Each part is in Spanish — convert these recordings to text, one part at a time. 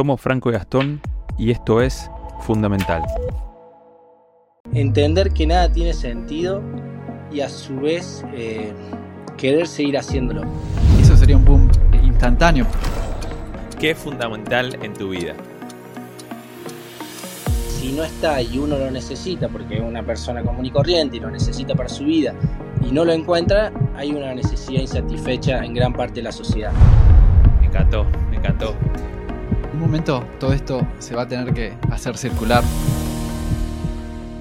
Somos Franco y Gastón y esto es Fundamental. Entender que nada tiene sentido y a su vez eh, querer seguir haciéndolo. Eso sería un boom instantáneo. ¿Qué es fundamental en tu vida? Si no está y uno lo necesita, porque es una persona común y corriente y lo necesita para su vida, y no lo encuentra, hay una necesidad insatisfecha en gran parte de la sociedad. Me encantó, me encantó. Momento todo esto se va a tener que hacer circular.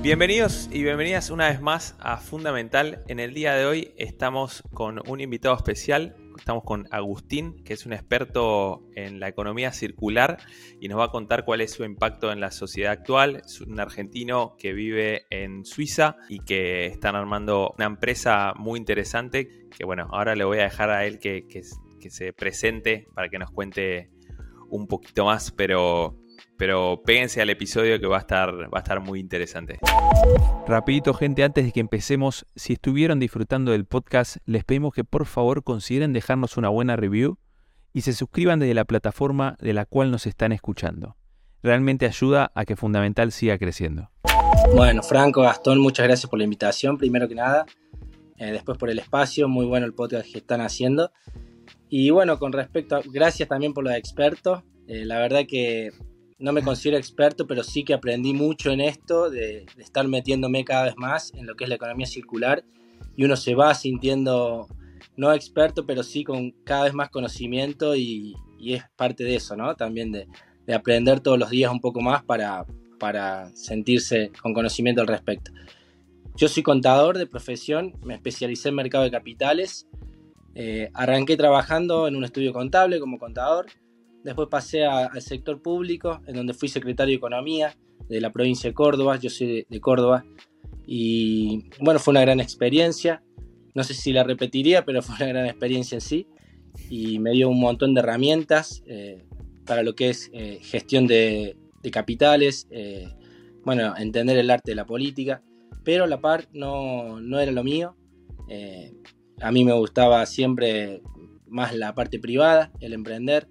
Bienvenidos y bienvenidas una vez más a Fundamental. En el día de hoy estamos con un invitado especial. Estamos con Agustín, que es un experto en la economía circular y nos va a contar cuál es su impacto en la sociedad actual. Es un argentino que vive en Suiza y que están armando una empresa muy interesante. Que bueno, ahora le voy a dejar a él que, que se presente para que nos cuente un poquito más, pero pero péguense al episodio que va a estar, va a estar muy interesante. Rapidito gente, antes de que empecemos, si estuvieron disfrutando del podcast, les pedimos que por favor consideren dejarnos una buena review y se suscriban desde la plataforma de la cual nos están escuchando. Realmente ayuda a que Fundamental siga creciendo. Bueno, Franco, Gastón, muchas gracias por la invitación, primero que nada. Eh, después por el espacio, muy bueno el podcast que están haciendo. Y bueno, con respecto a, gracias también por los expertos. Eh, la verdad que no me considero experto, pero sí que aprendí mucho en esto, de, estar metiéndome cada vez más en lo que es la economía circular y uno se va sintiendo, no experto, pero sí con cada vez más conocimiento y, es parte de eso, ¿no? También de, aprender todos los días un poco más para, para sentirse con conocimiento al respecto. Yo soy contador de profesión, me especialicé en mercado de capitales, eh, arranqué trabajando en un estudio contable como contador, Después pasé al sector público, en donde fui secretario de Economía de la provincia de Córdoba. Yo soy de, Córdoba. Y bueno, fue una gran experiencia. No sé si la repetiría, pero fue una gran experiencia en sí. Y me dio un montón de herramientas eh, para lo que es eh, gestión de, capitales, eh, bueno, entender el arte de la política. Pero la par no, no era lo mío. A mí me gustaba siempre más la parte privada, el emprender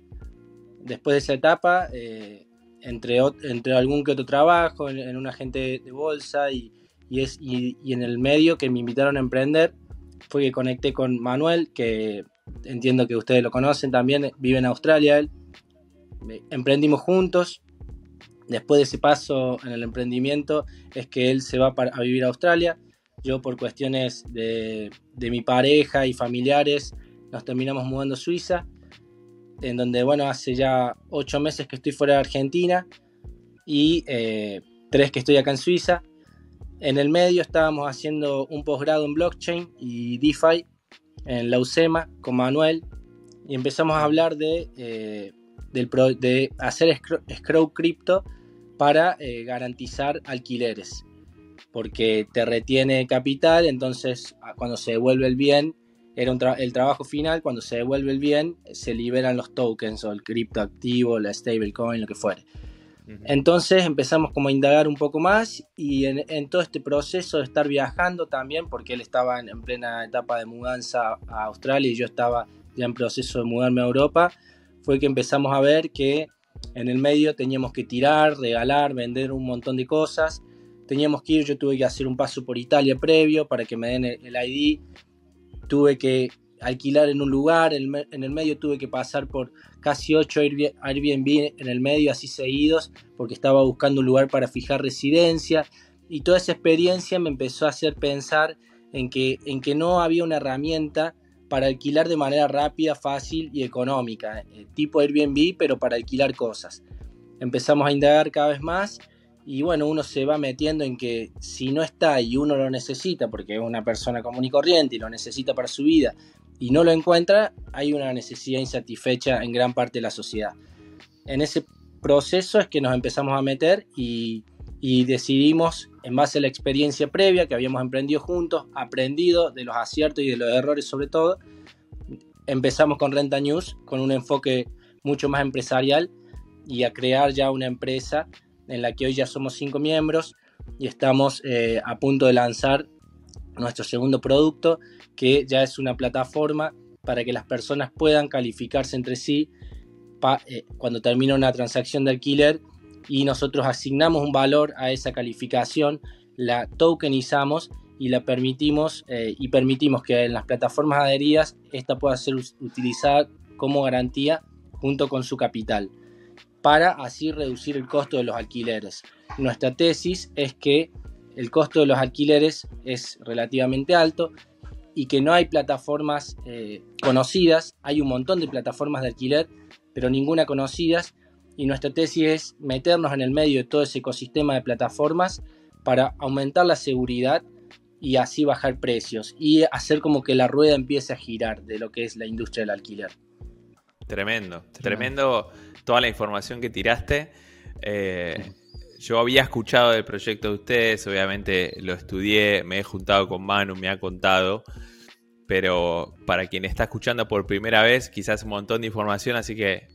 después de esa etapa, eh, entre, entre algún que otro trabajo, en, un agente de bolsa y, en el medio que me invitaron a emprender, fue que conecté con Manuel, que entiendo que ustedes lo conocen también, vive en Australia él. Emprendimos juntos. Después de ese paso en el emprendimiento es que él se va a vivir a Australia. Yo por cuestiones de, de mi pareja y familiares nos terminamos mudando a Suiza en donde, bueno, hace ya ocho meses que estoy fuera de Argentina y eh, tres que estoy acá en Suiza. En el medio estábamos haciendo un posgrado en blockchain y DeFi en la UCEMA con Manuel y empezamos a hablar de, eh, de hacer scroll crypto para eh, garantizar alquileres, porque te retiene capital, entonces cuando se devuelve el bien era el trabajo final, cuando se devuelve el bien, se liberan los tokens o el criptoactivo, la stablecoin, lo que fuere. Entonces empezamos como a indagar un poco más y en, todo este proceso de estar viajando también, porque él estaba en, plena etapa de mudanza a Australia y yo estaba ya en proceso de mudarme a Europa, fue que empezamos a ver que en el medio teníamos que tirar, regalar, vender un montón de cosas. Teníamos que ir, yo tuve que hacer un paso por Italia previo para que me den el ID tuve que alquilar en un lugar, en el medio tuve que pasar por casi 8 Airbnb en el medio, así seguidos, porque estaba buscando un lugar para fijar residencia. Y toda esa experiencia me empezó a hacer pensar en que, en que no había una herramienta para alquilar de manera rápida, fácil y económica, eh, tipo Airbnb, pero para alquilar cosas. Empezamos a indagar cada vez más y bueno, uno se va metiendo en que si no está y uno lo necesita, porque es una persona común y corriente y lo necesita para su vida, y no lo encuentra, hay una necesidad insatisfecha en gran parte de la sociedad. En ese proceso es que nos empezamos a meter y, decidimos, en base a la experiencia previa que habíamos emprendido juntos, aprendido de los aciertos y de los errores sobre todo, empezamos con Renta News con un enfoque mucho más empresarial y a crear ya una empresa en la que hoy ya somos cinco miembros y estamos eh, a punto de lanzar nuestro segundo producto, que ya es una plataforma para que las personas puedan calificarse entre sí eh, cuando termina una transacción de alquiler y nosotros asignamos un valor a esa calificación, la tokenizamos y la permitimos eh, y permitimos que en las plataformas adheridas esta pueda ser utilizada como garantía junto con su capital para así reducir el costo de los alquileres. Nuestra tesis es que el costo de los alquileres es relativamente alto y que no hay plataformas eh, conocidas, hay un montón de plataformas de alquiler, pero ninguna conocidas y nuestra tesis es meternos en el medio de todo ese ecosistema de plataformas para aumentar la seguridad y así bajar precios y hacer como que la rueda empiece a girar de lo que es la industria del alquiler. Tremendo, tremendo toda la información que tiraste. Eh, yo había escuchado del proyecto de ustedes, obviamente lo estudié, me he juntado con Manu, me ha contado, pero para quien está escuchando por primera vez, quizás un montón de información, así que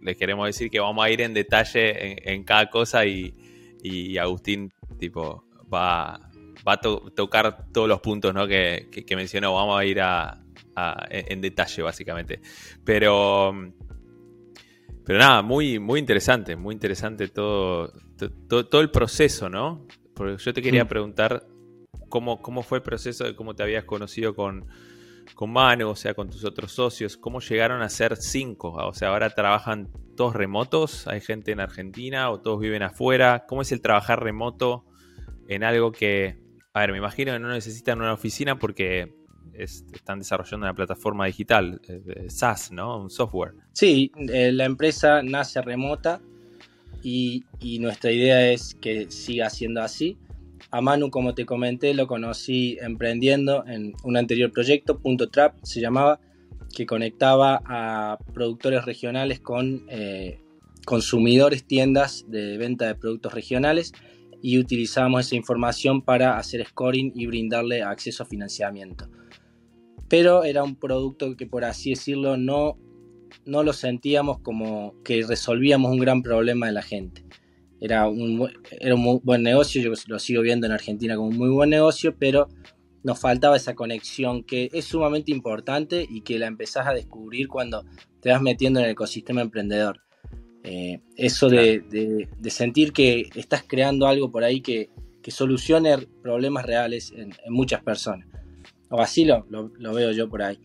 les queremos decir que vamos a ir en detalle en, cada cosa y, Agustín tipo va, va a tocar todos los puntos que, que mencionó, vamos a ir a, en detalle, básicamente. Pero, pero nada, muy, muy interesante, muy interesante todo, todo, el proceso, ¿no? Porque yo te quería preguntar cómo, cómo fue el proceso de cómo te habías conocido con, con Manu, o sea, con tus otros socios, cómo llegaron a ser cinco, o sea, ahora trabajan todos remotos, hay gente en Argentina o todos viven afuera, ¿cómo es el trabajar remoto en algo que, a ver, me imagino que no necesitan una oficina porque están desarrollando una plataforma digital, eh, SaaS, ¿no? Un software. Sí, eh, la empresa nace remota y, nuestra idea es que siga siendo así. A Manu, como te comenté, lo conocí emprendiendo en un anterior proyecto, Punto Trap se llamaba, que conectaba a productores regionales con eh, consumidores, tiendas de venta de productos regionales y utilizábamos esa información para hacer scoring y brindarle acceso a financiamiento pero era un producto que por así decirlo no, no lo sentíamos como que resolvíamos un gran problema de la gente. Era un, era un muy buen negocio, yo lo sigo viendo en Argentina como un muy buen negocio, pero nos faltaba esa conexión que es sumamente importante y que la empezás a descubrir cuando te vas metiendo en el ecosistema emprendedor. Eh, eso de, sentir que estás creando algo por ahí que, solucione problemas reales en muchas personas. O así lo, veo yo por ahí.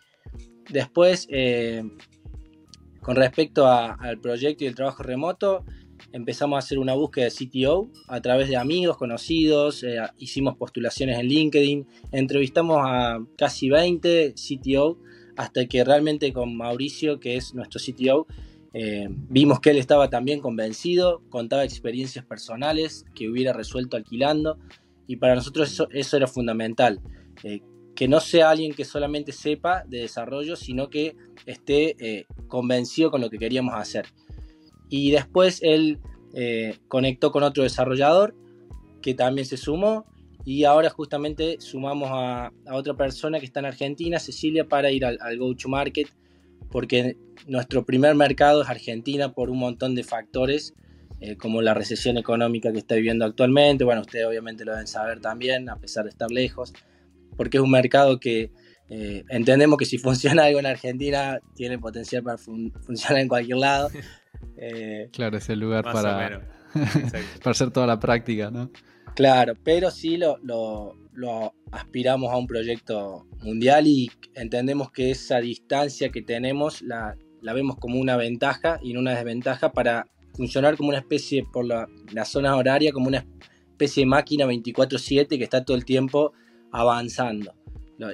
Después, eh, con respecto al proyecto y el trabajo remoto, empezamos a hacer una búsqueda de CTO a través de amigos, conocidos, eh, hicimos postulaciones en LinkedIn, entrevistamos a casi 20 CTO hasta que realmente con Mauricio, que es nuestro CTO, eh, vimos que él estaba también convencido, contaba experiencias personales que hubiera resuelto alquilando y para nosotros eso, eso era fundamental que no sea alguien que solamente sepa de desarrollo, sino que esté eh, convencido con lo que queríamos hacer. Y después él eh, conectó con otro desarrollador que también se sumó y ahora justamente sumamos a, otra persona que está en Argentina, Cecilia, para ir al, go-to-market, porque nuestro primer mercado es Argentina por un montón de factores, eh, como la recesión económica que está viviendo actualmente, bueno, ustedes obviamente lo deben saber también, a pesar de estar lejos porque es un mercado que eh, entendemos que si funciona algo en Argentina, tiene potencial para funcionar en cualquier lado. Eh, claro, es el lugar para, para hacer toda la práctica, ¿no? Claro, pero sí lo, lo, lo, aspiramos a un proyecto mundial y entendemos que esa distancia que tenemos la, la vemos como una ventaja y no una desventaja para funcionar como una especie, por la, la zona horaria, como una especie de máquina 24/7 que está todo el tiempo avanzando.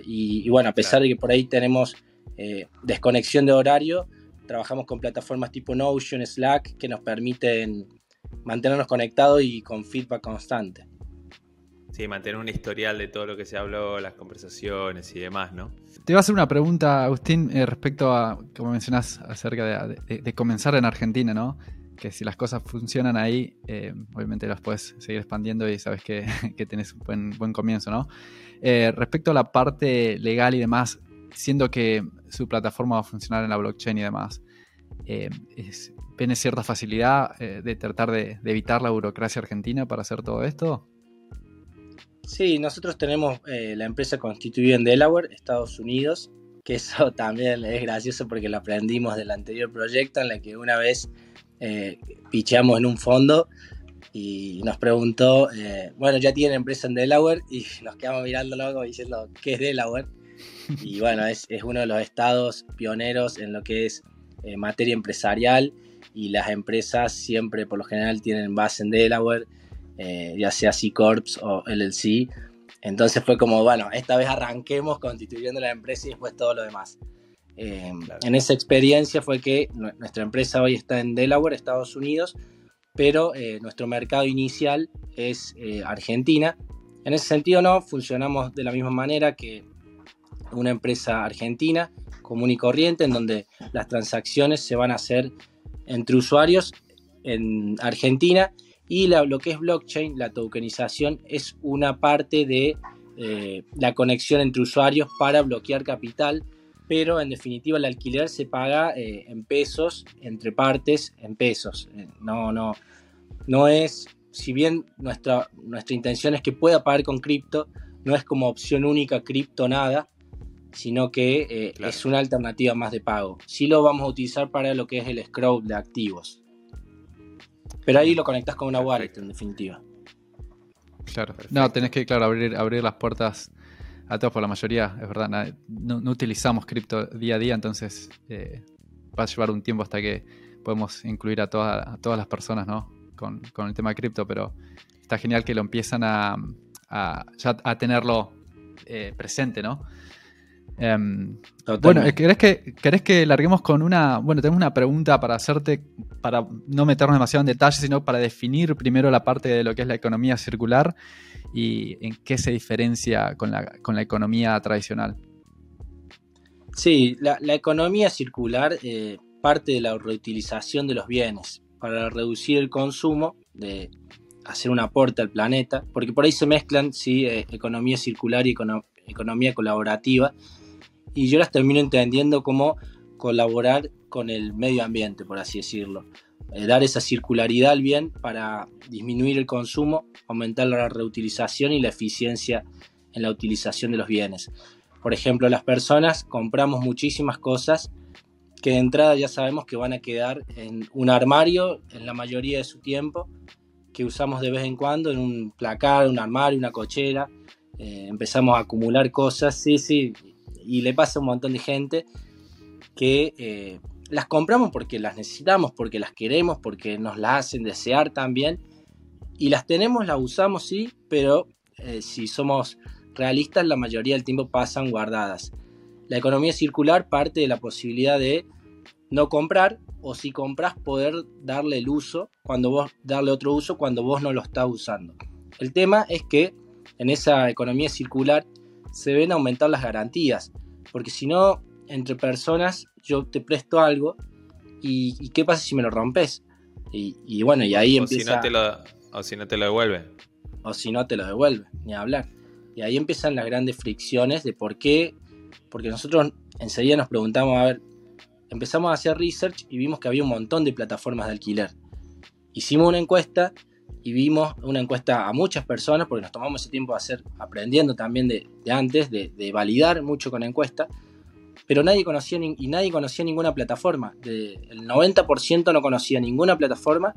Y, bueno, a pesar de que por ahí tenemos eh, desconexión de horario, trabajamos con plataformas tipo Notion, Slack, que nos permiten mantenernos conectados y con feedback constante. Sí, mantener un historial de todo lo que se habló, las conversaciones y demás, ¿no? Te iba a hacer una pregunta, Agustín, eh, respecto a, como mencionás, acerca de, comenzar en Argentina, ¿no? que si las cosas funcionan ahí, eh, obviamente las puedes seguir expandiendo y sabes que, que tenés un buen, buen comienzo, ¿no? Eh, respecto a la parte legal y demás, siendo que su plataforma va a funcionar en la blockchain y demás, eh, ¿tiene cierta facilidad de tratar de, evitar la burocracia argentina para hacer todo esto? Sí, nosotros tenemos la empresa constituida en Delaware, Estados Unidos, que eso también es gracioso porque lo aprendimos del anterior proyecto en el que una vez eh, picheamos en un fondo y nos preguntó, eh, bueno, ya tienen empresa en Delaware y nos quedamos mirando como diciendo, ¿qué es Delaware? Y bueno, es, es, uno de los estados pioneros en lo que es eh, materia empresarial y las empresas siempre por lo general tienen base en Delaware, eh, ya sea C Corps o LLC. Entonces fue como, bueno, esta vez arranquemos constituyendo la empresa y después todo lo demás. Eh, en esa experiencia fue que nuestra empresa hoy está en Delaware, Estados Unidos, pero nuestro mercado inicial es Argentina. En ese sentido no, funcionamos de la misma manera que una empresa argentina común y corriente en donde las transacciones se van a hacer entre usuarios en Argentina y lo que es blockchain, la tokenización, es una parte de eh, la conexión entre usuarios para bloquear capital, pero en definitiva el alquiler se paga eh, en pesos, entre partes, en pesos. Eh, no, no, no es, si bien nuestra, nuestra intención es que pueda pagar con cripto, no es como opción única cripto nada, sino que eh, es una alternativa más de pago. Sí lo vamos a utilizar para lo que es el scroll de activos. Pero ahí lo conectas con una wallet, en definitiva. Claro. No, tenés que, claro, abrir, abrir las puertas a todos, por la mayoría, es verdad, no, utilizamos cripto día a día, entonces eh, va a llevar un tiempo hasta que podemos incluir a, todas las personas, ¿no? Con, el tema cripto, pero está genial que lo empiezan a, a tenerlo eh, presente, ¿no? Em, bueno, ¿querés que, ¿querés que larguemos con una... Bueno, tenemos una pregunta para hacerte, para no meternos demasiado en detalle, sino para definir primero la parte de lo que es la economía circular y en qué se diferencia con la, con la economía tradicional. Sí, la, economía circular eh, parte de la reutilización de los bienes para reducir el consumo, de hacer un aporte al planeta, porque por ahí se mezclan sí, eh, economía circular y economía colaborativa, y yo las termino entendiendo como colaborar con el medio ambiente, por así decirlo. Eh, dar esa circularidad al bien para disminuir el consumo, aumentar la reutilización y la eficiencia en la utilización de los bienes. Por ejemplo, las personas compramos muchísimas cosas que de entrada ya sabemos que van a quedar en un armario en la mayoría de su tiempo, que usamos de vez en cuando en un placar, un armario, una cochera. Eh, empezamos a acumular cosas, sí, sí, y le pasa a un montón de gente que eh, las compramos porque las necesitamos, porque las queremos, porque nos las hacen desear también. Y las tenemos, las usamos, sí, pero eh, si somos realistas, la mayoría del tiempo pasan guardadas. La economía circular parte de la posibilidad de no comprar o si compras poder darle el uso cuando vos darle otro uso cuando vos no lo estás usando. El tema es que en esa economía circular se ven aumentar las garantías, porque si no, entre personas yo te presto algo y, ¿qué pasa si me lo rompes? Y, bueno, y ahí empieza... Si no te lo, o si no te lo devuelven. O si no te lo devuelven, ni hablar. Y ahí empiezan las grandes fricciones de por qué, porque nosotros enseguida nos preguntamos, a ver, empezamos a hacer research y vimos que había un montón de plataformas de alquiler. Hicimos una encuesta y vimos una encuesta a muchas personas, porque nos tomamos ese tiempo de hacer, aprendiendo también de, antes, de, validar mucho con encuesta, pero nadie conocía y nadie conocía ninguna plataforma. el 90% no conocía ninguna plataforma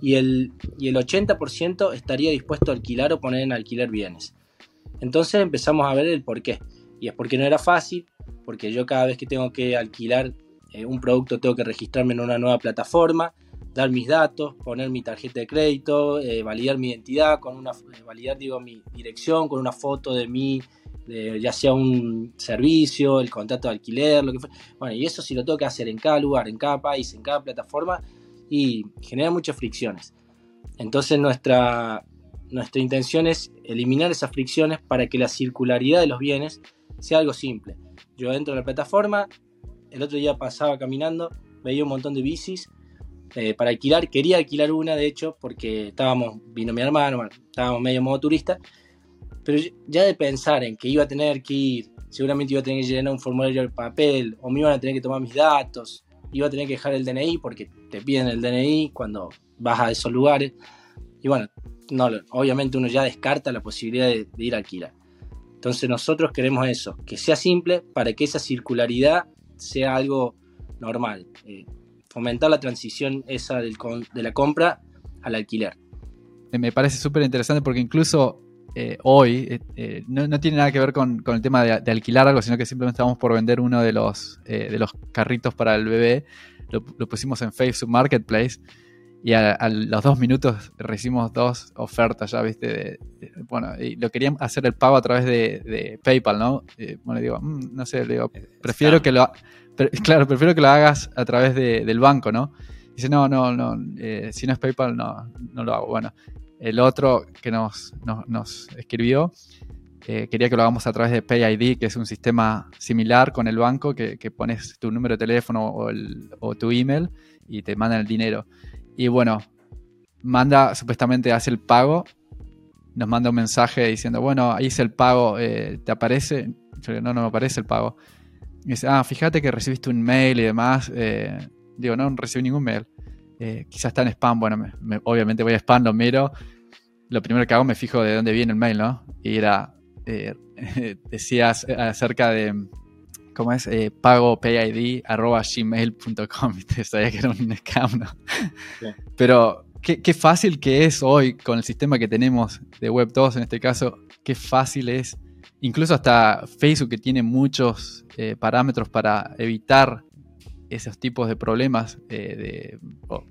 y el, y el 80% estaría dispuesto a alquilar o poner en alquiler bienes. Entonces empezamos a ver el por qué. Y es porque no era fácil, porque yo cada vez que tengo que alquilar eh, un producto tengo que registrarme en una nueva plataforma, dar mis datos, poner mi tarjeta de crédito, eh, validar mi identidad, con una, eh, validar digo, mi dirección con una foto de mí, ya sea un servicio, el contrato de alquiler, lo que fuera. Bueno, y eso sí lo tengo que hacer en cada lugar, en cada país, en cada plataforma y genera muchas fricciones. Entonces nuestra, nuestra intención es eliminar esas fricciones para que la circularidad de los bienes sea algo simple. Yo entro a la plataforma, el otro día pasaba caminando, veía un montón de bicis eh, para alquilar. Quería alquilar una, de hecho, porque estábamos, vino mi hermano, estábamos medio modo turista. Pero ya de pensar en que iba a tener que ir, seguramente iba a tener que llenar un formulario de papel, o me iban a tener que tomar mis datos, iba a tener que dejar el DNI, porque te piden el DNI cuando vas a esos lugares. Y bueno, no, obviamente uno ya descarta la posibilidad de, ir a alquilar. Entonces nosotros queremos eso, que sea simple para que esa circularidad sea algo normal. Eh, fomentar la transición esa de la compra al alquiler. Eh, me parece súper interesante porque incluso eh, hoy no, tiene nada que ver con, el tema de, alquilar algo, sino que simplemente estamos por vender uno de los, de los carritos para el bebé. Lo, lo pusimos en Facebook Marketplace y a, los dos minutos recibimos dos ofertas ya, ¿viste? bueno, y lo querían hacer el pago a través de, PayPal, ¿no? bueno, digo, mm, no sé, digo, prefiero que lo... claro, prefiero que lo hagas a través del banco, ¿no? Dice, no, no, no, eh, si no es PayPal, no, no lo hago. Bueno, el otro que nos, nos, escribió eh, quería que lo hagamos a través de PayID, que es un sistema similar con el banco, que, pones tu número de teléfono o, tu email y te mandan el dinero. Y bueno, manda, supuestamente hace el pago, nos manda un mensaje diciendo, bueno, hice el pago, eh, ¿te aparece? Yo no, no me aparece el pago. Y dice, ah, fíjate que recibiste un mail y demás. Eh, digo, no, no recibí ningún mail. Eh, quizás está en spam. Bueno, obviamente voy a spam, lo miro. Lo primero que hago me fijo de dónde viene el mail, ¿no? Y era, decías acerca de ¿cómo es? Eh, pago gmail.com. Sabía que era un scam, ¿no? Pero qué, fácil que es hoy con el sistema que tenemos de Web 2 en este caso, qué fácil es. Incluso hasta Facebook que tiene muchos eh, parámetros para evitar esos tipos de problemas eh, de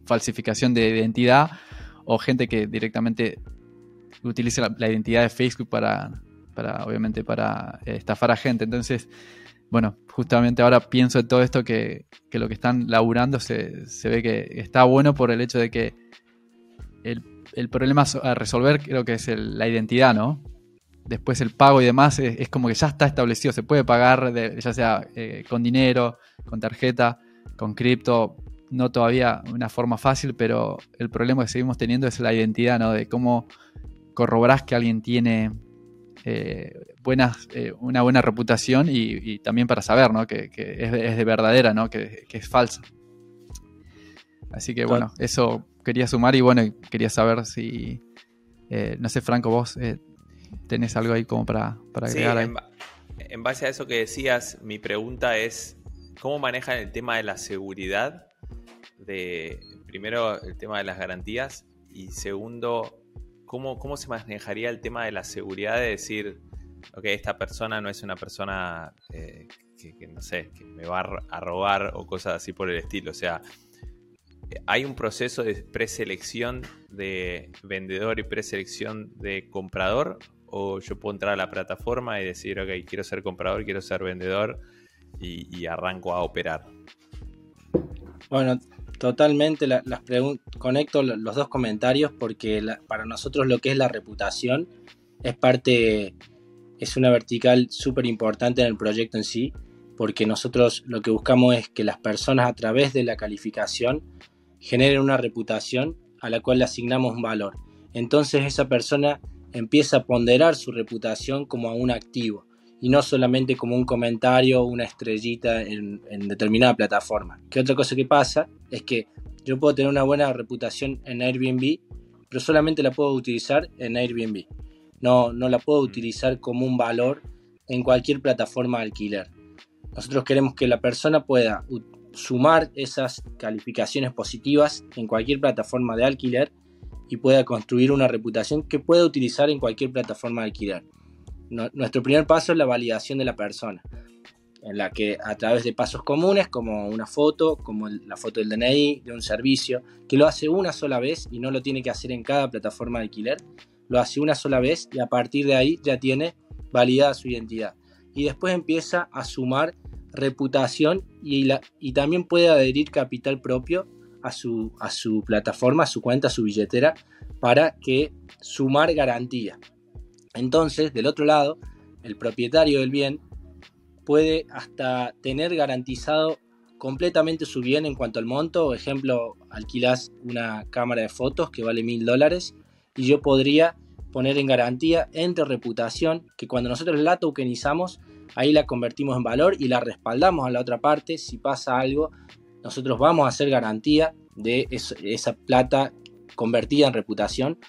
falsificación de identidad o gente que directamente utiliza la, identidad de Facebook para, para obviamente, para eh, estafar a gente. Entonces, bueno, justamente ahora pienso en todo esto que, lo que están laburando se, ve que está bueno por el hecho de que el, problema a resolver creo que es la identidad, ¿no? Después el pago y demás es, como que ya está establecido, se puede pagar ya sea eh, con dinero, con tarjeta, con cripto, no todavía una forma fácil, pero el problema que seguimos teniendo es la identidad, ¿no? De cómo corroborás que alguien tiene eh, buenas, eh, una buena reputación y, también para saber ¿no? que, es, de verdadera, ¿no? que, es falsa. Así que bueno, eso quería sumar y bueno, quería saber si, no sé, Franco, vos tenés algo ahí como para, para agregar. En, en, base a eso que decías, mi pregunta es, ¿cómo manejan el tema de la seguridad? De, primero, el tema de las garantías y segundo, ¿cómo, se manejaría el tema de la seguridad de decir, ok, esta persona no es una persona eh, que, no sé, que me va a robar o cosas así por el estilo? O sea, ¿hay un proceso de preselección de vendedor y preselección de comprador? ¿O yo puedo entrar a la plataforma y decir, ok, quiero ser comprador, quiero ser vendedor y arranco a operar? Bueno, Totalmente, conecto los dos comentarios porque para nosotros lo que es la reputación es parte, es una vertical súper importante en el proyecto en sí, porque nosotros lo que buscamos es que las personas a través de la calificación generen una reputación a la cual le asignamos un valor. Entonces esa persona empieza a ponderar su reputación como a un activo y no solamente como un comentario o una estrellita en, determinada plataforma. Que otra cosa que pasa es que yo puedo tener una buena reputación en Airbnb, pero solamente la puedo utilizar en Airbnb. No, no la puedo utilizar como un valor en cualquier plataforma de alquiler. Nosotros queremos que la persona pueda sumar esas calificaciones positivas en cualquier plataforma de alquiler y pueda construir una reputación que pueda utilizar en cualquier plataforma de alquiler nuestro primer paso es la validación de la persona, en la que a través de pasos comunes, como una foto, como la foto del DNI, de un servicio, que lo hace una sola vez y no lo tiene que hacer en cada plataforma de alquiler, lo hace una sola vez y a partir de ahí ya tiene validada su identidad. Y después empieza a sumar reputación y, y también puede adherir capital propio a su, a su plataforma, a su cuenta, a su billetera, para que sumar garantía. Entonces, del otro lado, el propietario del bien puede hasta tener garantizado completamente su bien en cuanto al monto. Ejemplo, alquilas una cámara de fotos que vale mil dólares y yo podría poner en garantía entre reputación que cuando nosotros la tokenizamos, ahí la convertimos en valor y la respaldamos a la otra parte. Si pasa algo, nosotros vamos a hacer garantía de esa plata convertida en reputación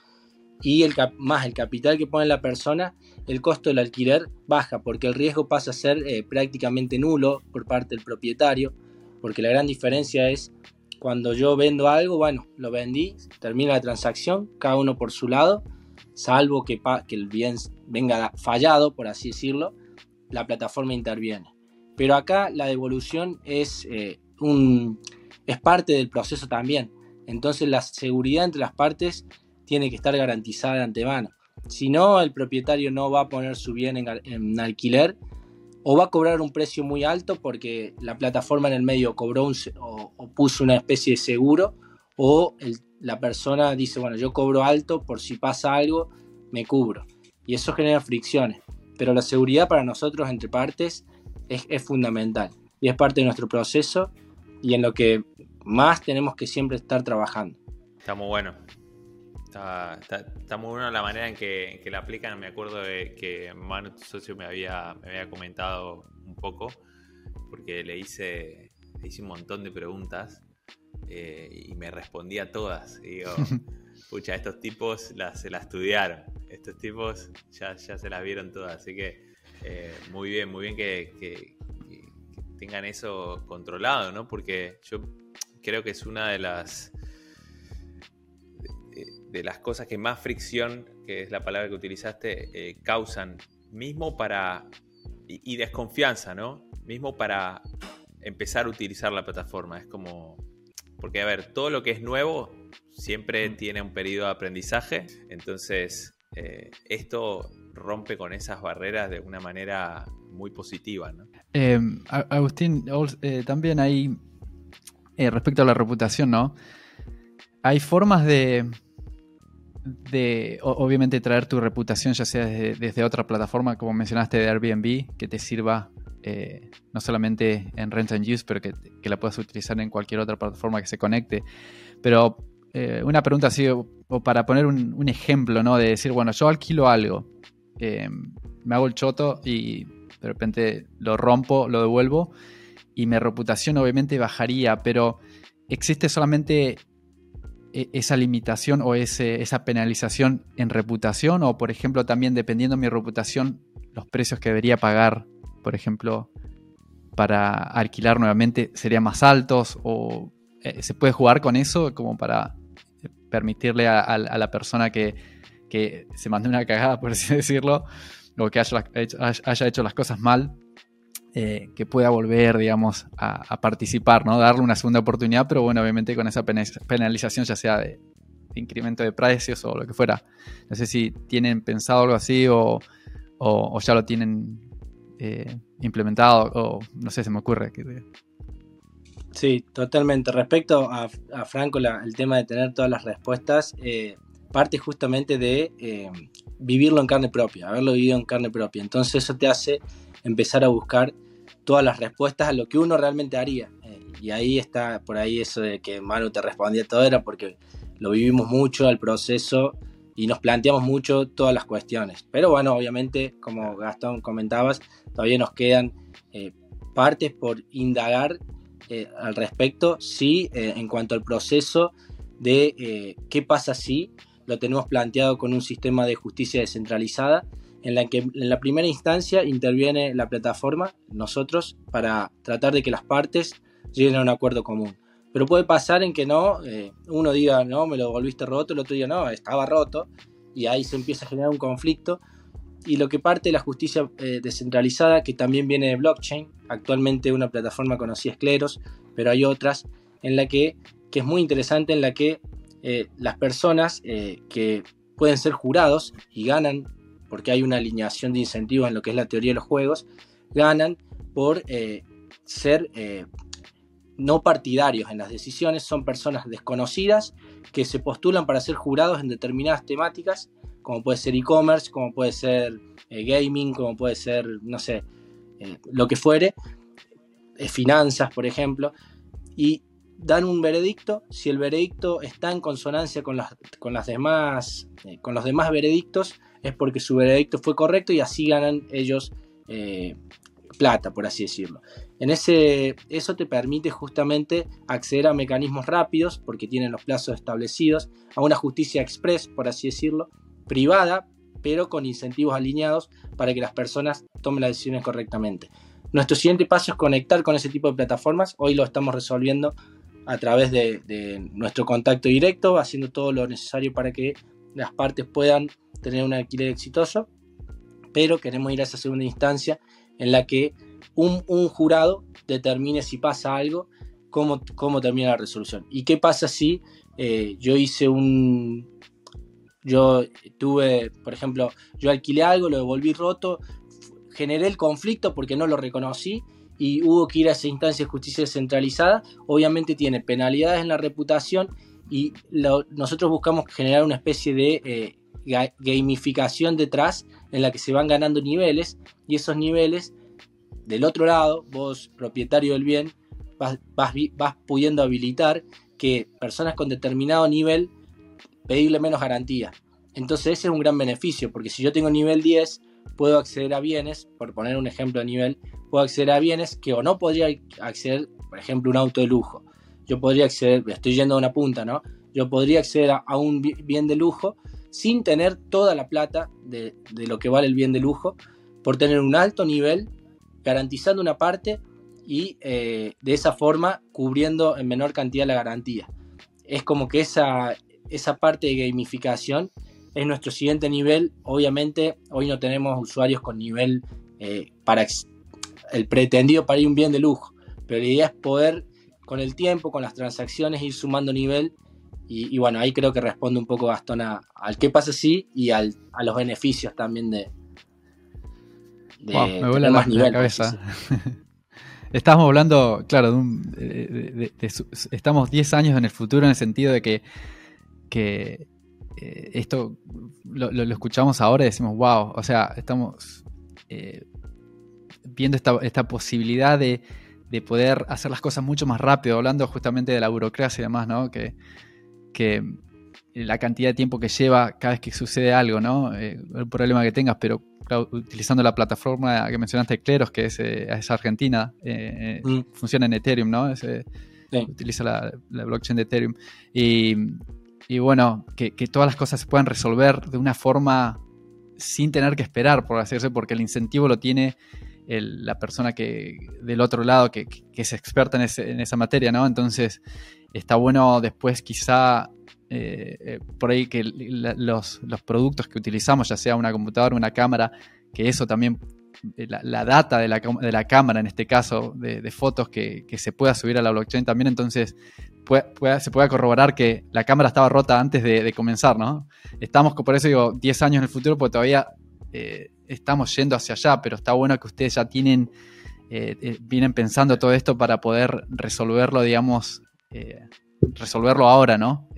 y el más el capital que pone la persona, el costo del alquiler baja porque el riesgo pasa a ser eh, prácticamente nulo por parte del propietario, porque la gran diferencia es cuando yo vendo algo, bueno, lo vendí, termina la transacción, cada uno por su lado, salvo que, que el bien venga fallado, por así decirlo, la plataforma interviene. Pero acá la devolución es, eh, es parte del proceso también. Entonces la seguridad entre las partes tiene que estar garantizada de antemano. Si no, el propietario no va a poner su bien en, alquiler o va a cobrar un precio muy alto porque la plataforma en el medio cobró un, o, puso una especie de seguro o la persona dice, bueno, yo cobro alto por si pasa algo, me cubro. Y eso genera fricciones. Pero la seguridad para nosotros entre partes es, es fundamental y es parte de nuestro proceso y en lo que más tenemos que siempre estar trabajando. Está muy bueno. Está, muy bueno la manera en que, la aplican. Me acuerdo de que Manu, tu socio, me había, me había comentado un poco, porque le hice, hice un montón de preguntas eh, y me respondía todas. Y digo, pucha, estos tipos la, se la estudiaron. Estos tipos ya, ya se las vieron todas. Así que eh, muy bien, muy bien que, tengan eso controlado, ¿no? Porque yo creo que es una de las de las cosas que más fricción, que es la palabra que utilizaste, eh, causan, mismo para, y, desconfianza, ¿no? Mismo para empezar a utilizar la plataforma. Es como, porque a ver, todo lo que es nuevo siempre mm. tiene un periodo de aprendizaje, entonces eh, esto rompe con esas barreras de una manera muy positiva, ¿no? Eh, Agustín, también hay, respecto a la reputación, ¿no? Hay formas de, de obviamente traer tu reputación ya sea desde, otra plataforma, como mencionaste de Airbnb, que te sirva eh, no solamente en Rent and Use, pero que, la puedas utilizar en cualquier otra plataforma que se conecte. Pero eh, una pregunta así, o, para poner un, ejemplo, ¿no? De decir, bueno, yo alquilo algo, eh, me hago el choto y de repente lo rompo, lo devuelvo y mi reputación obviamente bajaría, pero existe solamente e, esa limitación o esa penalización en reputación o por ejemplo también dependiendo de mi reputación los precios que debería pagar por ejemplo para alquilar nuevamente serían más altos o eh, se puede jugar con eso como para permitirle a, la persona que, se mande una cagada por así decirlo o que haya, hecho las cosas mal eh, que pueda volver, digamos, a, participar, ¿no? Darle una segunda oportunidad, pero bueno, obviamente con esa penalización, ya sea de, incremento de precios o lo que fuera. No sé si tienen pensado algo así o, ya lo tienen eh, implementado o no sé, se me ocurre. Sí, totalmente. Respecto a, Franco, el tema de tener todas las respuestas, eh, parte justamente de vivirlo en carne propia, haberlo vivido en carne propia. Entonces eso te hace empezar a buscar todas las respuestas a lo que uno realmente haría. Eh, y ahí está, por ahí eso de que Manu te respondía todo era porque lo vivimos mucho al proceso y nos planteamos mucho todas las cuestiones. Pero bueno, obviamente, como Gastón comentabas, todavía nos quedan eh, partes por indagar eh, al respecto, sí, en cuanto al proceso de qué pasa si lo tenemos planteado con un sistema de justicia descentralizada en la que en la primera instancia interviene la plataforma, nosotros, para tratar de que las partes lleguen a un acuerdo común. Pero puede pasar en que no, eh, uno diga, no, me lo volviste roto, el otro diga, no, estaba roto, y ahí se empieza a generar un conflicto. Y lo que parte de la justicia eh, descentralizada, que también viene de blockchain, actualmente una plataforma conocida es Cleros, pero hay otras, en la que, que es muy interesante, en la que eh, las personas que pueden ser jurados y ganan porque hay una alineación de incentivos en lo que es la teoría de los juegos, ganan por eh, ser eh, no partidarios en las decisiones, son personas desconocidas que se postulan para ser jurados en determinadas temáticas, como puede ser e-commerce, como puede ser eh, gaming, como puede ser, no sé, lo que fuere, finanzas, por ejemplo, y dan un veredicto, si el veredicto está en consonancia con, las, con, las demás, con los demás veredictos, es porque su veredicto fue correcto y así ganan ellos eh, plata, por así decirlo. En ese, eso te permite justamente acceder a mecanismos rápidos, porque tienen los plazos establecidos, a una justicia express, por así decirlo, privada, pero con incentivos alineados para que las personas tomen las decisiones correctamente. Nuestro siguiente paso es conectar con ese tipo de plataformas. Hoy lo estamos resolviendo a través de, nuestro contacto directo, haciendo todo lo necesario para que las partes puedan tener un alquiler exitoso, pero queremos ir a esa segunda instancia en la que un, jurado determine si pasa algo, cómo, cómo, termina la resolución. ¿Y qué pasa si eh, yo hice un... Yo tuve, por ejemplo, yo alquilé algo, lo devolví roto, generé el conflicto porque no lo reconocí y hubo que ir a esa instancia de justicia centralizada, obviamente tiene penalidades en la reputación y nosotros buscamos generar una especie de eh, gamificación detrás en la que se van ganando niveles y esos niveles del otro lado, vos propietario del bien, vas, vas, pudiendo habilitar que personas con determinado nivel pedirle menos garantía. Entonces ese es un gran beneficio, porque si yo tengo nivel 10, puedo acceder a bienes, por poner un ejemplo de nivel, puedo acceder a bienes que o no podría acceder, por ejemplo, un auto de lujo. Yo podría acceder, estoy yendo a una punta, ¿no? Yo podría acceder a, un bien de lujo sin tener toda la plata de, lo que vale el bien de lujo, por tener un alto nivel, garantizando una parte y eh, de esa forma cubriendo en menor cantidad la garantía. Es como que esa, esa parte de gamificación es nuestro siguiente nivel. Obviamente, hoy no tenemos usuarios con nivel eh, para el pretendido para ir un bien de lujo, pero la idea es poder con el tiempo, con las transacciones, ir sumando nivel. Y, bueno, ahí creo que responde un poco Gastón al qué pasa si y a los beneficios también de, me vuela más nivel, cabeza. Estamos hablando, claro, estamos 10 años en el futuro en el sentido de que, que eh, esto lo, escuchamos ahora y decimos, wow, o sea, estamos eh, viendo esta, posibilidad de, poder hacer las cosas mucho más rápido, hablando justamente de la burocracia y demás, ¿no? Que, que la cantidad de tiempo que lleva cada vez que sucede algo, ¿no? Eh, el problema que tengas, pero utilizando la plataforma que mencionaste, Cleros, que es, es argentina, mm. funciona en Ethereum, ¿no? Utiliza la, la, blockchain de Ethereum. Y y bueno, que, todas las cosas se puedan resolver de una forma sin tener que esperar, por hacerse, porque el incentivo lo tiene la persona que del otro lado que, es experta en, esa materia, ¿no? Entonces está bueno después quizá eh, eh, por ahí que los, los, productos que utilizamos, ya sea una computadora, una cámara, que eso también la, data de la, de la, cámara, en este caso, de, fotos que, se pueda subir a la blockchain también, entonces se pueda corroborar que la cámara estaba rota antes de, comenzar, ¿no? Estamos, por eso digo, 10 años en el futuro, porque todavía eh, estamos yendo hacia allá, pero está bueno que ustedes ya tienen, eh, eh, vienen pensando todo esto para poder resolverlo, digamos, resolverlo ahora, ¿no?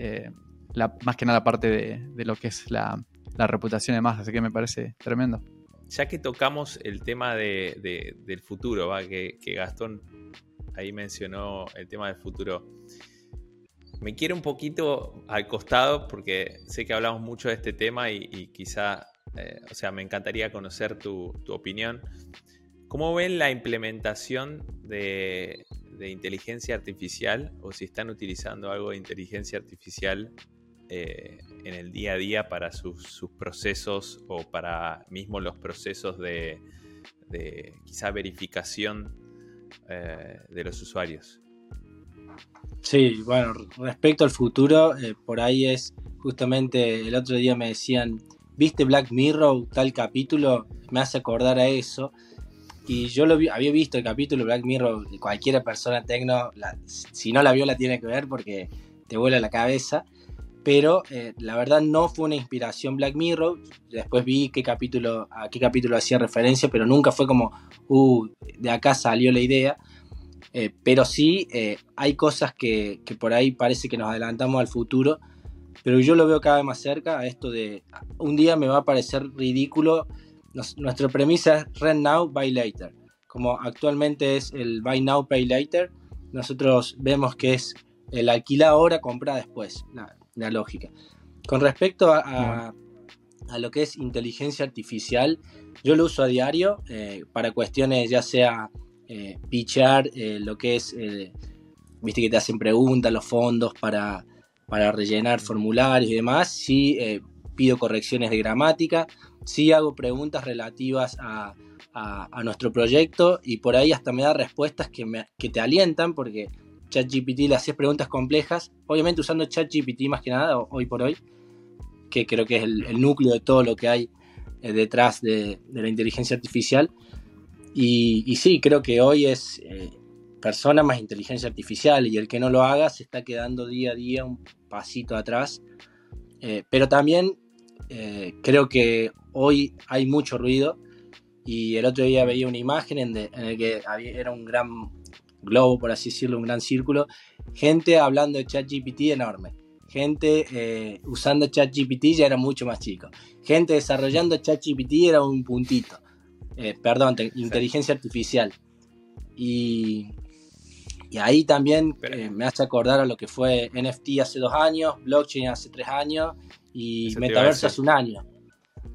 más que nada parte de, lo que es la, reputación de más, así que me parece tremendo ya que tocamos el tema del futuro, Que, Gastón ahí mencionó el tema del futuro, me quiero un poquito al costado porque sé que hablamos mucho de este tema y, quizá, eh, o sea, me encantaría conocer tu, opinión. ¿Cómo ven la implementación de, de, inteligencia artificial o si están utilizando algo de inteligencia artificial eh, en el día a día para sus, procesos o para mismo los procesos de, quizá verificación eh, de los usuarios. Sí, bueno, respecto al futuro, por ahí es justamente el otro día me decían, ¿viste Black Mirror tal capítulo? Me hace acordar a eso. Y yo lo había visto el capítulo Black Mirror, cualquier persona tecno, si no la vio la tiene que ver porque te vuela la cabeza pero eh, la verdad no fue una inspiración Black Mirror. Después vi qué capítulo, a qué capítulo hacía referencia, pero nunca fue como, uh, de acá salió la idea. Eh, pero sí eh, hay cosas que, por ahí parece que nos adelantamos al futuro, pero yo lo veo cada vez más cerca a esto de un día me va a parecer ridículo. nuestra premisa es Rent Now, Buy Later. Como actualmente es el Buy Now, Pay Later, nosotros vemos que es el alquila ahora, compra después la lógica. Con respecto a, lo que es inteligencia artificial, yo lo uso a diario eh, para cuestiones ya sea eh, pitchar, eh, lo que es, eh, viste que te hacen preguntas, los fondos para, para rellenar formularios y demás. Sí, pido correcciones de gramática, sí hago preguntas relativas a, nuestro proyecto y por ahí hasta me da respuestas que, me, que te alientan porque ChatGPT le haces preguntas complejas, obviamente usando ChatGPT más que nada hoy por hoy, que creo que es el, núcleo de todo lo que hay eh, detrás de, la inteligencia artificial. Y, sí, creo que hoy es eh, persona más inteligencia artificial y el que no lo haga se está quedando día a día un pasito atrás. Eh, pero también creo que hoy hay mucho ruido y el otro día veía una imagen en, en el que había, era un gran globo, por así decirlo, un gran círculo, gente hablando de ChatGPT enorme. Gente eh, usando ChatGPT ya era mucho más chico. Gente desarrollando ChatGPT era un puntito. Eh, perdón, inteligencia artificial. Y, y ahí también eh, me hace acordar a lo que fue NFT hace dos años, blockchain hace tres años y metaverso hace un año.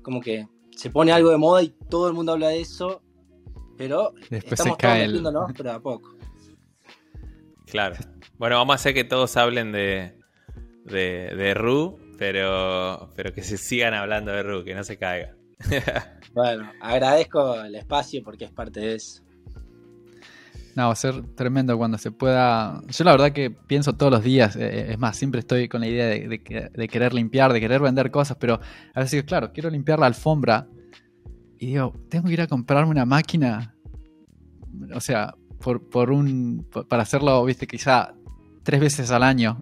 Como que se pone algo de moda y todo el mundo habla de eso, pero Después estamos se cae todos pero a poco. Claro. Bueno, vamos a hacer que todos hablen de, de, de Ru, pero, pero que se sigan hablando de Ru, que no se caiga. bueno, agradezco el espacio porque es parte de eso. No, va a ser tremendo cuando se pueda. Yo la verdad que pienso todos los días, eh, es más, siempre estoy con la idea de, querer limpiar, de querer vender cosas, pero a veces digo, claro, quiero limpiar la alfombra y digo, tengo que ir a comprarme una máquina. O sea, por, un, para hacerlo, viste, quizá tres veces al año.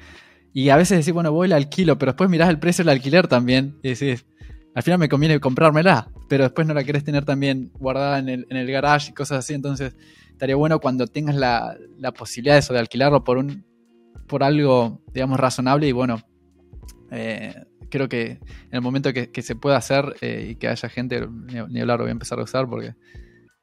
y a veces decís, bueno, voy al alquilo, pero después mirás el precio del alquiler también y decís, al final me conviene comprármela, pero después no la querés tener también guardada en el, en el garage y cosas así. Entonces, estaría bueno cuando tengas la, posibilidad de eso, de alquilarlo por un por algo, digamos, razonable y bueno, eh, creo que en el momento que, se pueda hacer eh, y que haya gente, ni, hablar, voy a empezar a usar porque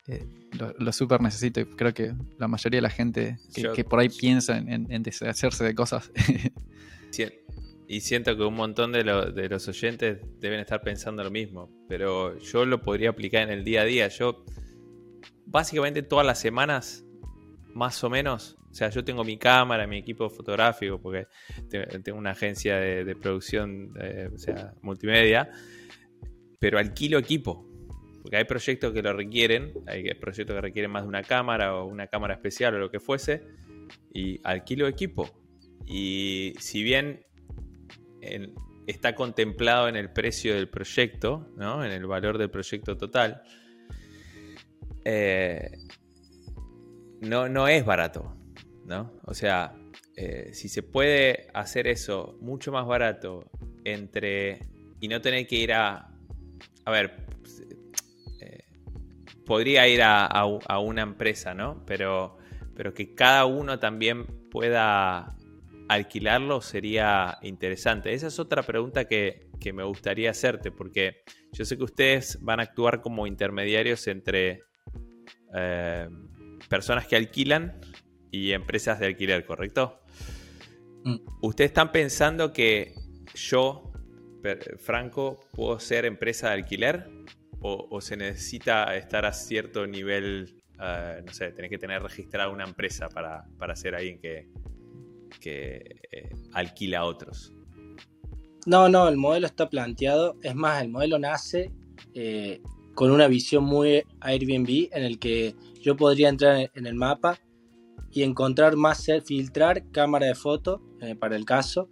eh, lo, lo súper necesito y creo que la mayoría de la gente que, por ahí piensa en, deshacerse de cosas. y siento que un montón de, de, los oyentes deben estar pensando lo mismo, pero yo lo podría aplicar en el día a día. Yo, básicamente todas las semanas, más o menos, o sea, yo tengo mi cámara, mi equipo fotográfico, porque tengo una agencia de, producción, eh, o sea, multimedia, pero alquilo equipo. Porque hay proyectos que lo requieren, hay proyectos que requieren más de una cámara o una cámara especial o lo que fuese, y alquilo equipo. Y si bien está contemplado en el precio del proyecto, ¿no? en el valor del proyecto total, eh, no, no es barato. ¿no? O sea, eh, si se puede hacer eso mucho más barato entre y no tener que ir a a ver podría ir a, una empresa, ¿no? Pero, pero que cada uno también pueda alquilarlo sería interesante. Esa es otra pregunta que, me gustaría hacerte, porque yo sé que ustedes van a actuar como intermediarios entre eh, personas que alquilan y empresas de alquiler, ¿correcto? Mm. Ustedes están pensando que yo, Franco, puedo ser empresa de alquiler o, se necesita estar a cierto nivel, eh, no sé, tenés que tener registrada una empresa para, ser alguien que, que eh, alquila a otros? No, no, el modelo está planteado. Es más, el modelo nace eh, con una visión muy Airbnb en el que yo podría entrar en el mapa y encontrar más, filtrar cámara de foto para el caso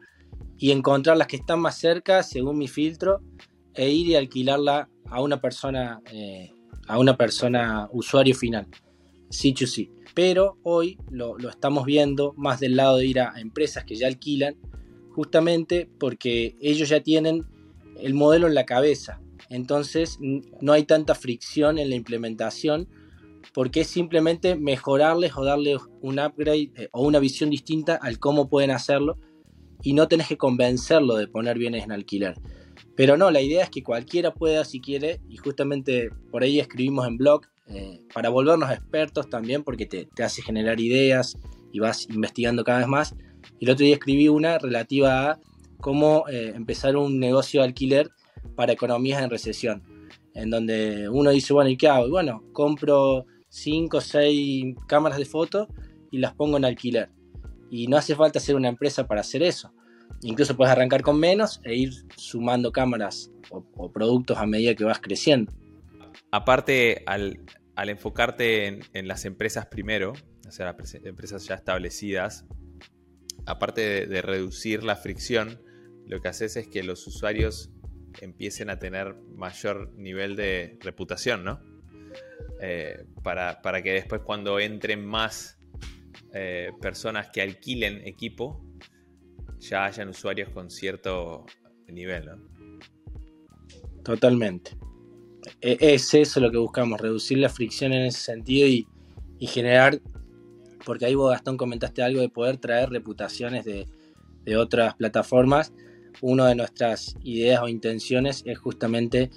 y encontrar las que están más cerca según mi filtro e ir y alquilarla a una persona, eh, a una persona usuario final, sí to sí. Pero hoy lo, estamos viendo más del lado de ir a, empresas que ya alquilan, justamente porque ellos ya tienen el modelo en la cabeza. Entonces no hay tanta fricción en la implementación porque es simplemente mejorarles o darles un upgrade eh, o una visión distinta al cómo pueden hacerlo y no tenés que convencerlo de poner bienes en alquiler. Pero no, la idea es que cualquiera pueda si quiere, y justamente por ahí escribimos en blog, eh, para volvernos expertos también, porque te, hace generar ideas y vas investigando cada vez más. Y el otro día escribí una relativa a cómo eh, empezar un negocio de alquiler para economías en recesión, en donde uno dice, bueno, ¿y qué hago? bueno, compro 5 o 6 cámaras de fotos y las pongo en alquiler. Y no hace falta ser una empresa para hacer eso incluso puedes arrancar con menos e ir sumando cámaras o, productos a medida que vas creciendo. Aparte, al, enfocarte en, las empresas primero, o sea, empresas ya establecidas, aparte de, reducir la fricción, lo que haces es que los usuarios empiecen a tener mayor nivel de reputación, ¿no? Eh, para, que después cuando entren más eh, personas que alquilen equipo, ya hayan usuarios con cierto nivel, ¿no? Totalmente. E, es eso lo que buscamos, reducir la fricción en ese sentido y, generar, porque ahí vos Gastón comentaste algo de poder traer reputaciones de, otras plataformas. Una de nuestras ideas o intenciones es justamente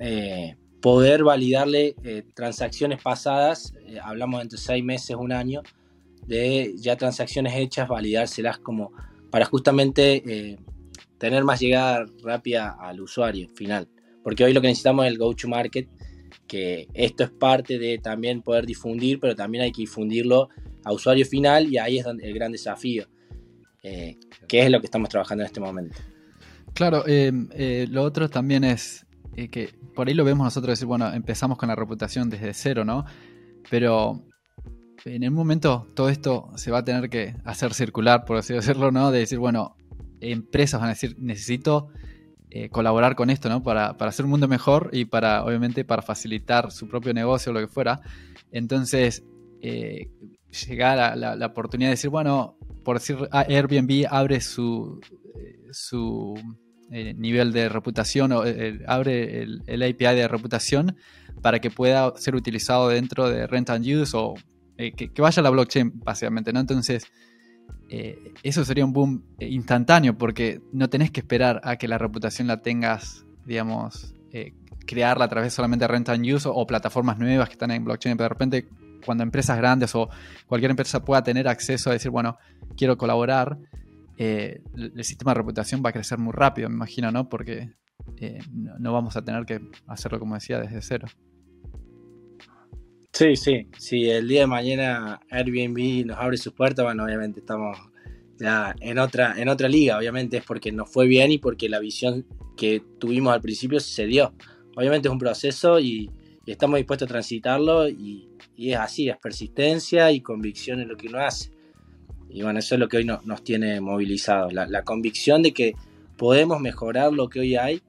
eh, poder validarle eh, transacciones pasadas, eh, hablamos entre seis meses, un año, de ya transacciones hechas, validárselas como para justamente tener más llegada rápida al usuario final. Porque hoy lo que necesitamos es el go-to-market, que esto es parte de también poder difundir, pero también hay que difundirlo a usuario final y ahí es el gran desafío, que es lo que estamos trabajando en este momento. Claro, eh, eh, lo otro también es que por ahí lo vemos nosotros decir, bueno, empezamos con la reputación desde cero, ¿no? Pero en un momento todo esto se va a tener que hacer circular, por así decirlo, ¿no? De decir, bueno, empresas van a decir, necesito eh, colaborar con esto, ¿no? Para, hacer un mundo mejor y para, obviamente, para facilitar su propio negocio o lo que fuera. Entonces, eh, llegar a la, oportunidad de decir, bueno, por decir, Airbnb abre su, eh, su nivel de reputación o abre el, API de reputación para que pueda ser utilizado dentro de Rent and Use o que, vaya a la blockchain, básicamente, ¿no? Entonces, eh, eso sería un boom eh, instantáneo porque no tenés que esperar a que la reputación la tengas, digamos, eh, crearla a través solamente de rent and use o, plataformas nuevas que están en blockchain, pero de repente cuando empresas grandes o cualquier empresa pueda tener acceso a decir, bueno, quiero colaborar, el, sistema de reputación va a crecer muy rápido, me imagino, ¿no? Porque no vamos a tener que hacerlo, como decía, desde cero. Sí, sí, si el día de mañana Airbnb nos abre sus puertas, bueno, obviamente estamos ya en otra, en otra liga, obviamente es porque nos fue bien y porque la visión que tuvimos al principio se dio. Obviamente es un proceso y, estamos dispuestos a transitarlo y, es así, es persistencia y convicción en lo que uno hace. Y bueno, eso es lo que hoy nos tiene movilizados, la, la convicción de que podemos mejorar lo que hoy hay,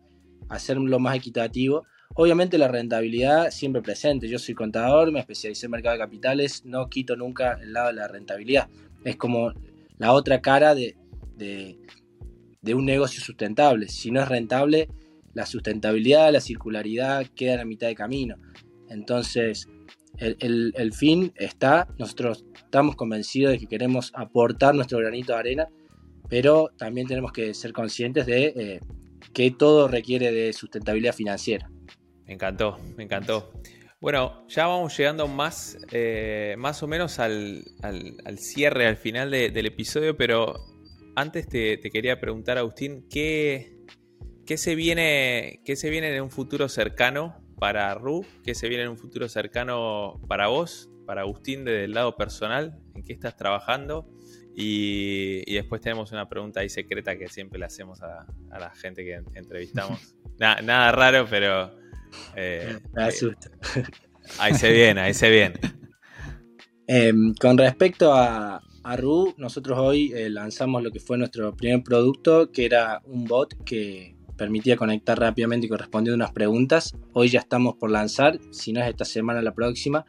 hacerlo más equitativo Obviamente la rentabilidad siempre presente. Yo soy contador, me especialicé en mercado de capitales, no quito nunca el lado de la rentabilidad. Es como la otra cara de, un negocio sustentable. Si no es rentable, la sustentabilidad, la circularidad quedan a mitad de camino. Entonces, el, fin está, nosotros estamos convencidos de que queremos aportar nuestro granito de arena, pero también tenemos que ser conscientes de eh, que todo requiere de sustentabilidad financiera. Me encantó, me encantó. Bueno, ya vamos llegando más, eh, más o menos al, cierre, al final del episodio, pero antes te, quería preguntar, Agustín, ¿qué, qué, se viene, ¿qué se viene en un futuro cercano para RU? ¿Qué se viene en un futuro cercano para vos, para Agustín, desde el lado personal? ¿En qué estás trabajando? Y, después tenemos una pregunta ahí secreta que siempre le hacemos a, la gente que entrevistamos. nada raro, pero eh, Me asusta. Ahí se viene, ahí se viene. Em, con respecto a, a RU, nosotros hoy eh, lanzamos lo que fue nuestro primer producto, que era un bot que permitía conectar rápidamente y correspondiendo unas preguntas. Hoy ya estamos por lanzar, si no es esta semana, la próxima,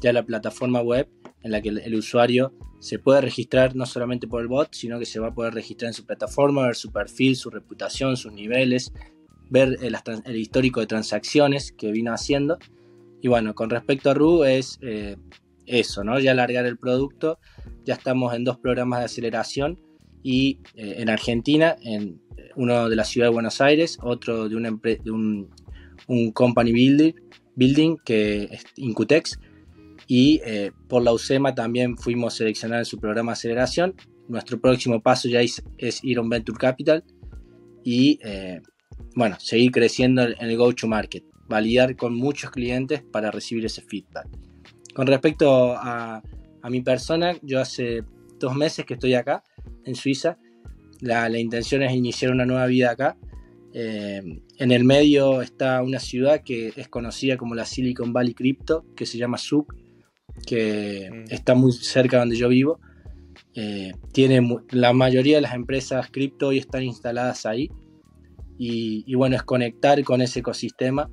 ya la plataforma web en la que el, usuario se puede registrar no solamente por el bot, sino que se va a poder registrar en su plataforma, ver su perfil, su reputación, sus niveles, ver el, histórico de transacciones que vino haciendo. Y bueno, con respecto a RU es eh, eso, ¿no? Ya alargar el producto, ya estamos en dos programas de aceleración y eh, en Argentina, en uno de la ciudad de Buenos Aires, otro de, una de un, company building, building que es Incutex y eh, por la UCEMA también fuimos seleccionados en su programa de aceleración. Nuestro próximo paso ya es, es ir a un Venture Capital y bueno, seguir creciendo en el go-to-market, validar con muchos clientes para recibir ese feedback. Con respecto a, mi persona, yo hace dos meses que estoy acá, en Suiza. La, intención es iniciar una nueva vida acá. Eh, en el medio está una ciudad que es conocida como la Silicon Valley Crypto, que se llama SUC, que mm. está muy cerca de donde yo vivo. Eh, tiene la mayoría de las empresas cripto hoy están instaladas ahí. Y, y, bueno, es conectar con ese ecosistema,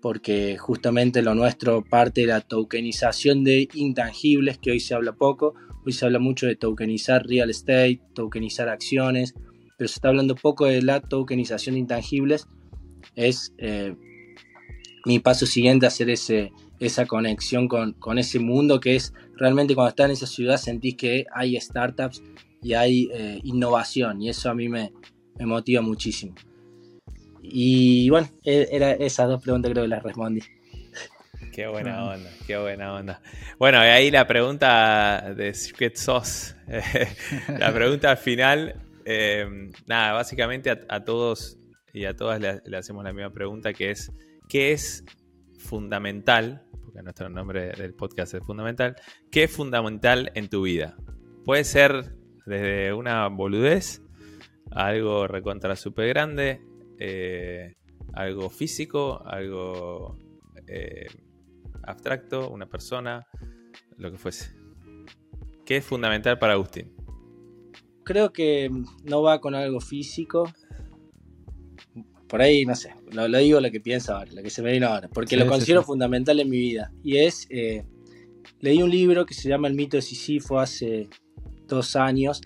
porque justamente lo nuestro parte de la tokenización de intangibles, que hoy se habla poco, Hoy se habla mucho de tokenizar real estate, tokenizar acciones, pero se está hablando poco de la tokenización de intangibles. Es eh, mi paso siguiente hacer ese, esa conexión con, ese mundo que es realmente cuando estás en esa ciudad sentís que hay startups y hay eh, innovación y eso a mí me, me, motiva muchísimo. Y bueno, e, era esas dos preguntas creo que las respondí. Qué buena onda, qué buena onda. Bueno, y ahí la pregunta de Secret Sauce, la pregunta final, em, nada, básicamente a, todos y a todas le, hacemos la misma pregunta, que es, ¿qué es fundamental? Porque nuestro nombre del podcast es fundamental. ¿Qué es fundamental en tu vida? Puede ser desde una boludez, algo recontra super grande, eh, algo físico, algo... Eh, abstracto, una persona, lo que fuese. ¿Qué es fundamental para Agustín? Creo que no va con algo físico. Por ahí, no sé, lo, digo lo que pienso ahora, lo que se me viene ahora, porque lo considero fundamental en mi vida. Y es, eh, leí un libro que se llama El mito de Sísifo hace dos años,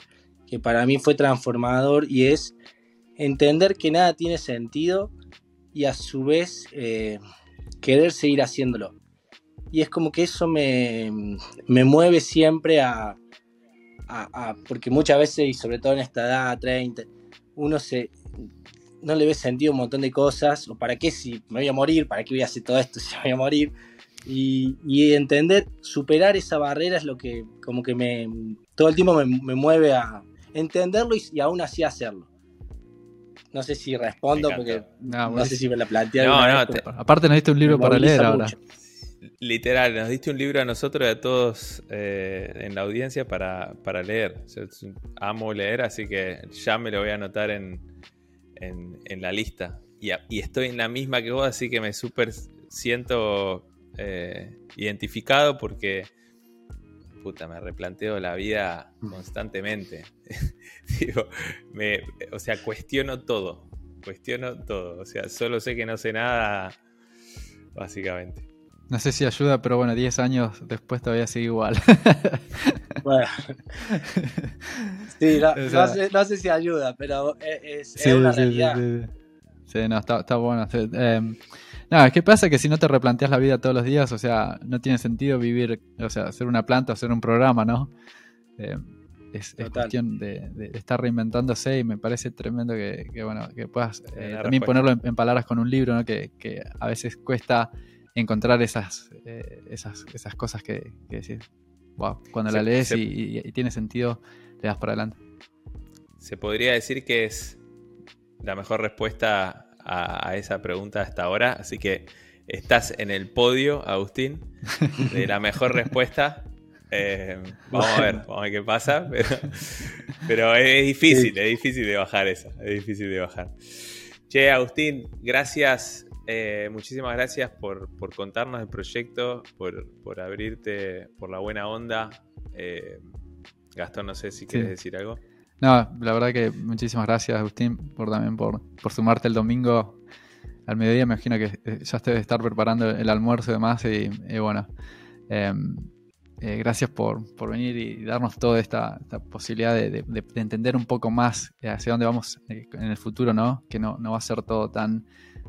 que para mí fue transformador y es entender que nada tiene sentido y a su vez eh, querer seguir haciéndolo y es como que eso me, mueve siempre a, porque muchas veces, y sobre todo en esta edad, 30, uno se no le ve sentido un montón de cosas, o para qué si me voy a morir, para qué voy a hacer todo esto si me voy a morir, y, entender, superar esa barrera es lo que como que me, todo el tiempo me, mueve a entenderlo y, aún así hacerlo. No sé si respondo porque no, sé si me la planteé. No, no, aparte nos diste un libro para leer ahora. Literal, nos diste un libro a nosotros y a todos eh, en la audiencia para, leer. amo leer, así que ya me lo voy a anotar en, la lista. Y, estoy en la misma que vos, así que me súper siento eh, identificado porque, puta, me replanteo la vida mm. constantemente. Digo, o sea, cuestiono todo. Cuestiono todo. O sea, solo sé que no sé nada, básicamente. No sé si ayuda, pero bueno, 10 años después todavía sigue igual. bueno. Sí, no, sé, si ayuda, pero es, una realidad. Sí, no, está, bueno. Eh, nada, ¿qué pasa? Que si no te replanteas la vida todos los días, o sea, no tiene sentido vivir, o sea, hacer una planta hacer un programa, ¿no? Eh, es, cuestión de, estar reinventándose y me parece tremendo que, bueno, que puedas eh, también ponerlo en, palabras con un libro, ¿no? Que, que a veces cuesta encontrar esas, eh, esas, esas cosas que, que decís, wow, cuando la lees y, tiene sentido, le das para adelante. Se podría decir que es la mejor respuesta a, esa pregunta hasta ahora, así que estás en el podio, Agustín, de la mejor respuesta. Eh, vamos a ver, vamos a ver qué pasa, pero, es difícil, es difícil de bajar eso, es difícil de bajar. Che, Agustín, gracias eh, muchísimas gracias por, contarnos el proyecto, por, abrirte, por la buena onda. Eh, Gastón, no sé si quieres decir algo. No, la verdad que muchísimas gracias, Agustín, por también por, sumarte el domingo al mediodía. Me imagino que eh, ya estés de estar preparando el almuerzo y demás. Y, bueno, em, gracias por, venir y darnos toda esta, posibilidad de, entender un poco más hacia dónde vamos en el futuro, ¿no? Que no, no va a ser todo tan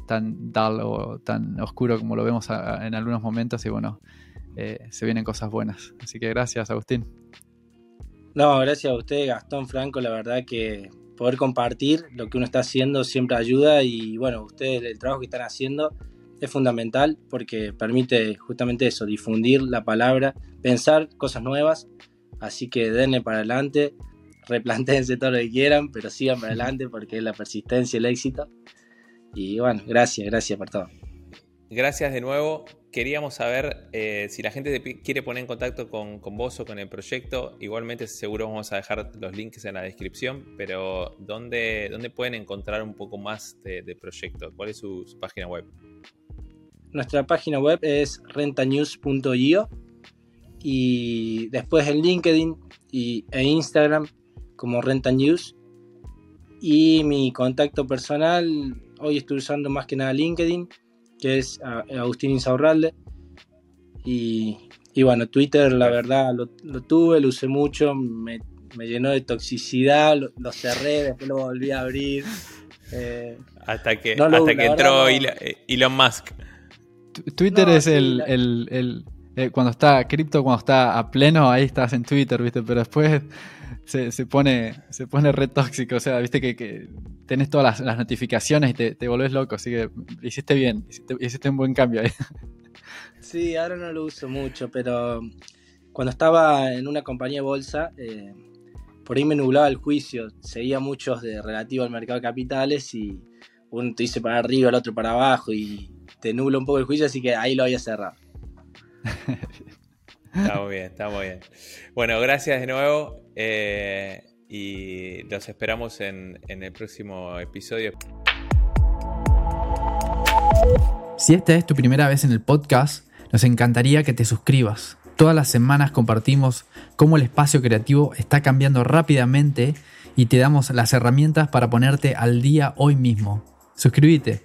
tan dull o tan oscuro como lo vemos en algunos momentos y bueno, eh, se vienen cosas buenas. Así que gracias, Agustín. No, gracias a usted, Gastón Franco. La verdad que poder compartir lo que uno está haciendo siempre ayuda y bueno, ustedes el trabajo que están haciendo es fundamental porque permite justamente eso, difundir la palabra, pensar cosas nuevas. Así que denle para adelante, replantéense todo lo que quieran, pero sigan para adelante porque es la persistencia y el éxito. Y bueno, gracias, gracias por todo. Gracias de nuevo. queríamos saber eh, si la gente quiere poner en contacto con, vos o con el proyecto. Igualmente, seguro vamos a dejar los links en la descripción, pero ¿dónde, dónde pueden encontrar un poco más de, proyecto? ¿Cuál es su, página web? Nuestra página web es rentanews.io y después en LinkedIn y, e Instagram como Renta News. Y mi contacto personal, hoy estoy usando más que nada LinkedIn que es Agustín Insaurralde. Y, y, bueno, Twitter, la verdad, lo, tuve, lo usé mucho, me, llenó de toxicidad, lo, cerré, después lo volví a abrir. Eh, hasta que, hasta que entró Elon Musk. Twitter es el, el, eh, cuando está cripto, cuando está a pleno, ahí estás en Twitter, ¿viste? Pero después se, se, pone, se pone re tóxico. O sea, viste que, que tenés todas las, notificaciones y te, te, volvés loco. Así que hiciste bien, hiciste, un buen cambio ahí. Sí, ahora no lo uso mucho, pero cuando estaba en una compañía de bolsa, eh, por ahí me nublaba el juicio. Seguía muchos de relativo al mercado de capitales y uno te dice para arriba, el otro para abajo y te nubla un poco el juicio, así que ahí lo había cerrado. Está muy bien, está muy bien. Bueno, gracias de nuevo eh, y los esperamos en, en el próximo episodio. Si esta es tu primera vez en el podcast, nos encantaría que te suscribas. Todas las semanas compartimos cómo el espacio creativo está cambiando rápidamente y te damos las herramientas para ponerte al día hoy mismo. Suscríbete.